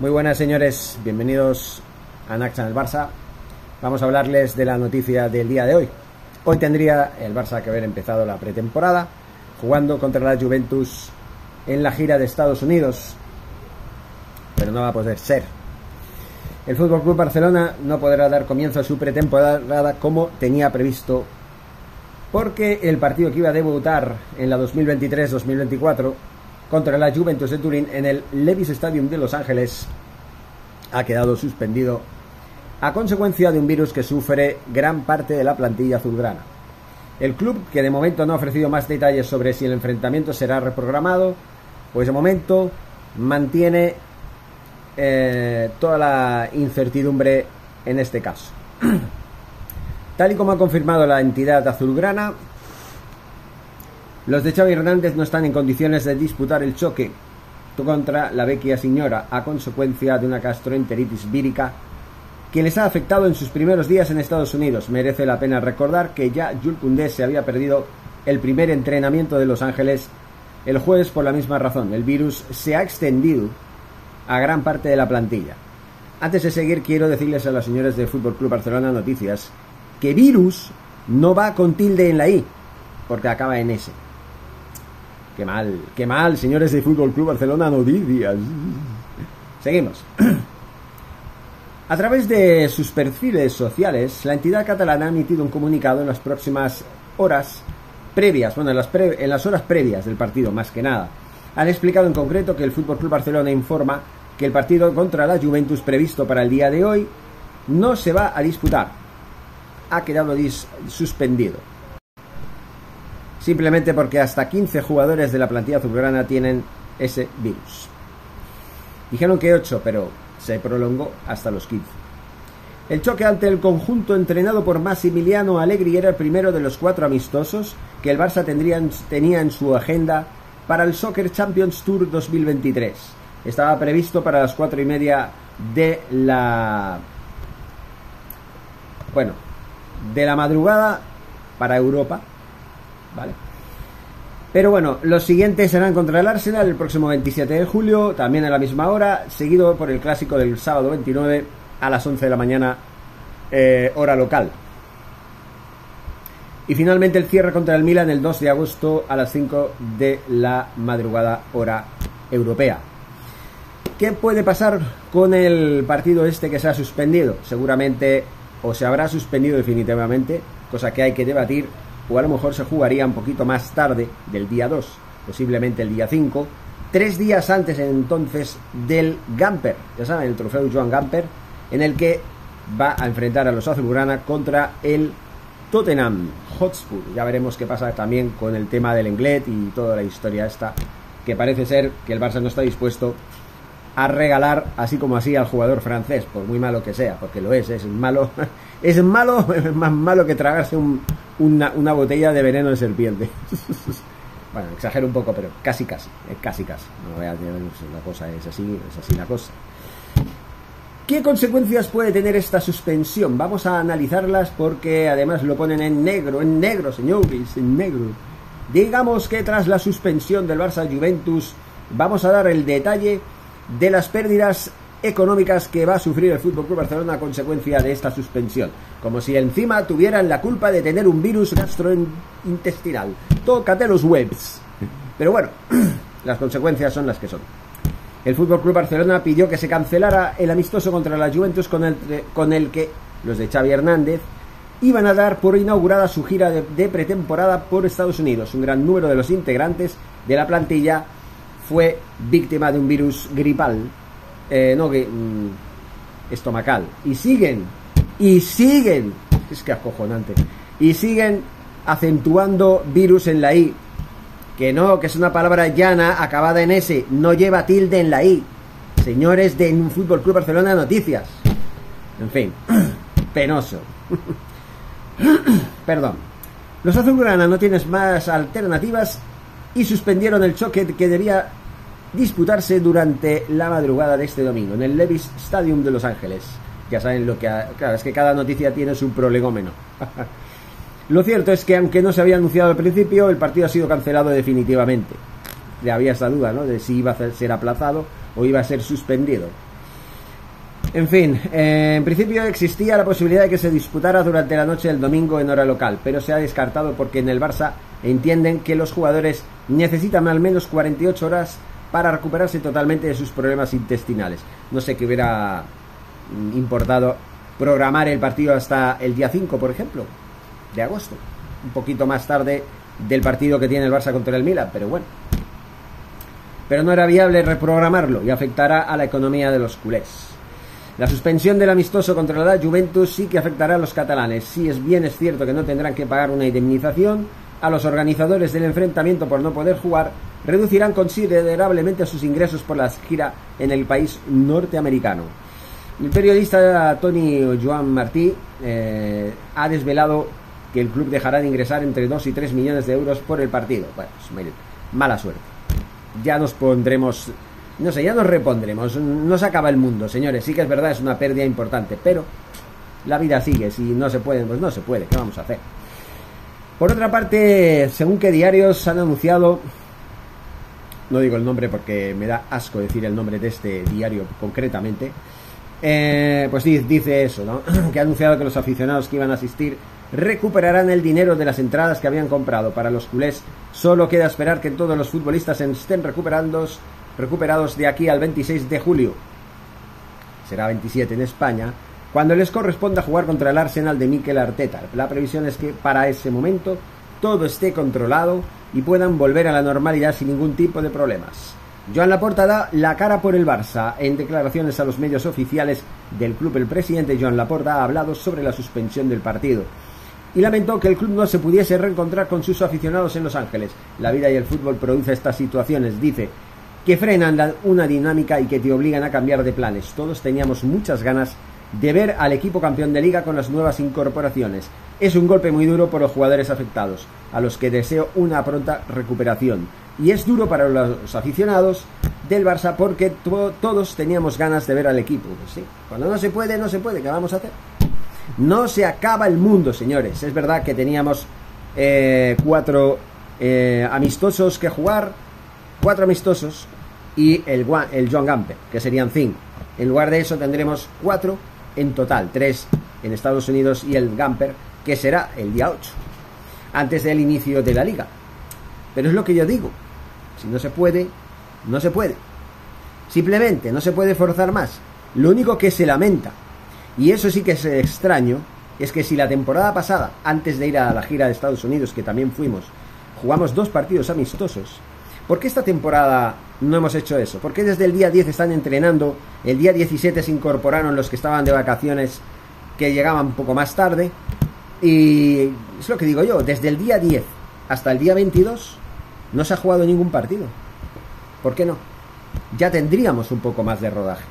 Muy buenas señores, bienvenidos a Naxa en el Barça. Vamos a hablarles de la noticia del día de hoy. Hoy tendría el Barça que haber empezado la pretemporada jugando contra la Juventus en la gira de Estados Unidos, pero no va a poder ser. El Fútbol Club Barcelona no podrá dar comienzo a su pretemporada como tenía previsto, porque el partido que iba a debutar en la 2023-2024 contra la Juventus de Turín en el Levis Stadium de Los Ángeles ha quedado suspendido a consecuencia de un virus que sufre gran parte de la plantilla azulgrana. El club, que de momento no ha ofrecido más detalles sobre si el enfrentamiento será reprogramado, pues de momento mantiene eh, toda la incertidumbre en este caso. Tal y como ha confirmado la entidad azulgrana, los de Xavi Hernández no están en condiciones de disputar el choque contra la vecchia señora a consecuencia de una gastroenteritis vírica que les ha afectado en sus primeros días en Estados Unidos. Merece la pena recordar que ya Jules Koundé se había perdido el primer entrenamiento de Los Ángeles el jueves por la misma razón. El virus se ha extendido a gran parte de la plantilla. Antes de seguir, quiero decirles a los señores del Fútbol Club Barcelona Noticias que virus no va con tilde en la I, porque acaba en S. Qué mal, qué mal, señores de Fútbol Club Barcelona Noticias. Seguimos. A través de sus perfiles sociales, la entidad catalana ha emitido un comunicado en las próximas horas previas, bueno, en las, en las horas previas del partido, más que nada. Han explicado en concreto que el Fútbol Club Barcelona informa que el partido contra la Juventus previsto para el día de hoy no se va a disputar. Ha quedado suspendido simplemente porque hasta 15 jugadores de la plantilla azulgrana tienen ese virus. Dijeron que 8, pero se prolongó hasta los 15. El choque ante el conjunto entrenado por Massimiliano Allegri era el primero de los cuatro amistosos que el Barça tendría, tenía en su agenda para el Soccer Champions Tour 2023. Estaba previsto para las cuatro y media de la... Bueno, de la madrugada para Europa, ¿vale? Pero bueno, los siguientes serán contra el Arsenal el próximo 27 de julio, también a la misma hora, seguido por el clásico del sábado 29 a las 11 de la mañana, eh, hora local. Y finalmente el cierre contra el Milan el 2 de agosto a las 5 de la madrugada, hora europea. ¿Qué puede pasar con el partido este que se ha suspendido? Seguramente o se habrá suspendido definitivamente, cosa que hay que debatir o a lo mejor se jugaría un poquito más tarde del día 2, posiblemente el día 5, tres días antes entonces del Gamper, ya saben, el trofeo Joan Gamper, en el que va a enfrentar a los azulgrana contra el Tottenham Hotspur. Ya veremos qué pasa también con el tema del Englet y toda la historia esta, que parece ser que el Barça no está dispuesto a regalar así como así al jugador francés, por muy malo que sea, porque lo es, es malo, es malo, es más malo que tragarse una, botella de veneno de serpiente. bueno, exagero un poco, pero casi casi, casi casi. No la cosa es así, es así la cosa. ¿Qué consecuencias puede tener esta suspensión? Vamos a analizarlas porque además lo ponen en negro, en negro, señores, en negro. Digamos que tras la suspensión del Barça Juventus, vamos a dar el detalle de las pérdidas económicas que va a sufrir el Fútbol Club Barcelona a consecuencia de esta suspensión, como si encima tuvieran la culpa de tener un virus gastrointestinal. Tócate los webs. Pero bueno, las consecuencias son las que son. El Fútbol Club Barcelona pidió que se cancelara el amistoso contra la Juventus con el, con que los de Xavi Hernández iban a dar por inaugurada su gira de pretemporada por Estados Unidos. Un gran número de los integrantes de la plantilla fue víctima de un virus gripal, eh, no, mm, estomacal. Y siguen, y siguen, es que acojonante, y siguen acentuando virus en la I. Que no, que es una palabra llana acabada en S, no lleva tilde en la I. Señores de un Fútbol Club Barcelona Noticias. En fin, penoso. Perdón. Los azulgrana no tienes más alternativas y suspendieron el choque que debía disputarse durante la madrugada de este domingo en el Levis Stadium de Los Ángeles. Ya saben lo que... claro, es que cada noticia tiene su prolegómeno. lo cierto es que aunque no se había anunciado al principio, el partido ha sido cancelado definitivamente. Ya había esa duda, ¿no? De si iba a ser aplazado o iba a ser suspendido. En fin, eh, en principio existía la posibilidad de que se disputara durante la noche del domingo en hora local, pero se ha descartado porque en el Barça entienden que los jugadores necesitan al menos 48 horas para recuperarse totalmente de sus problemas intestinales. No sé qué hubiera mm, importado programar el partido hasta el día 5, por ejemplo, de agosto, un poquito más tarde del partido que tiene el Barça contra el Milan, pero bueno. Pero no era viable reprogramarlo y afectará a la economía de los culés. La suspensión del amistoso contra la Juventus sí que afectará a los catalanes. Si es bien es cierto que no tendrán que pagar una indemnización, a los organizadores del enfrentamiento por no poder jugar reducirán considerablemente sus ingresos por la gira en el país norteamericano. El periodista Tony Joan Martí eh, ha desvelado que el club dejará de ingresar entre 2 y 3 millones de euros por el partido. Bueno, mala suerte. Ya nos pondremos, no sé, ya nos repondremos. No se acaba el mundo, señores. Sí que es verdad, es una pérdida importante, pero la vida sigue. Si no se puede, pues no se puede. ¿Qué vamos a hacer? Por otra parte, según qué diarios han anunciado, no digo el nombre porque me da asco decir el nombre de este diario concretamente, eh, pues dice eso, ¿no? que ha anunciado que los aficionados que iban a asistir recuperarán el dinero de las entradas que habían comprado. Para los culés solo queda esperar que todos los futbolistas estén recuperados, recuperados de aquí al 26 de julio. Será 27 en España, cuando les corresponda jugar contra el Arsenal de Mikel Arteta. La previsión es que para ese momento todo esté controlado y puedan volver a la normalidad sin ningún tipo de problemas. Joan Laporta da la cara por el Barça. En declaraciones a los medios oficiales del club, el presidente Joan Laporta ha hablado sobre la suspensión del partido y lamentó que el club no se pudiese reencontrar con sus aficionados en Los Ángeles. La vida y el fútbol produce estas situaciones, dice, que frenan una dinámica y que te obligan a cambiar de planes. Todos teníamos muchas ganas ver al equipo campeón de liga con las nuevas incorporaciones. Es un golpe muy duro por los jugadores afectados, a los que deseo una pronta recuperación y es duro para los aficionados del Barça porque todos teníamos ganas de ver al equipo. Pues cuando no se puede, no se puede. ¿Qué vamos a hacer? No se acaba el mundo, señores. Es verdad que teníamos eh, cuatro eh, amistosos que jugar, cuatro amistosos y el, el John Gamper, que serían cinco. En lugar de eso tendremos cuatro en total, tres en Estados Unidos y el Gamper, que será el día 8, antes del inicio de la liga. Pero es lo que yo digo, si no se puede, no se puede. Simplemente no se puede forzar más. Lo único que se lamenta, y eso sí que es extraño, es que si la temporada pasada, antes de ir a la gira de Estados Unidos, que también fuimos, jugamos dos partidos amistosos, ¿por qué esta temporada no hemos hecho eso? ¿Por qué desde el día 10 están entrenando? El día 17 se incorporaron los que estaban de vacaciones, que llegaban un poco más tarde. Y es lo que digo yo, desde el día 10 hasta el día 22 no se ha jugado ningún partido. ¿Por qué no? Ya tendríamos un poco más de rodaje.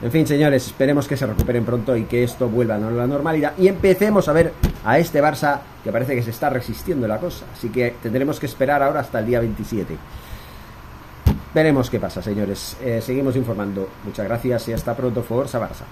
En fin, señores, esperemos que se recuperen pronto y que esto vuelva a la normalidad y empecemos a ver a este Barça que parece que se está resistiendo la cosa. Así que tendremos que esperar ahora hasta el día 27. Veremos qué pasa, señores. Eh, seguimos informando. Muchas gracias y hasta pronto, Forza Barça.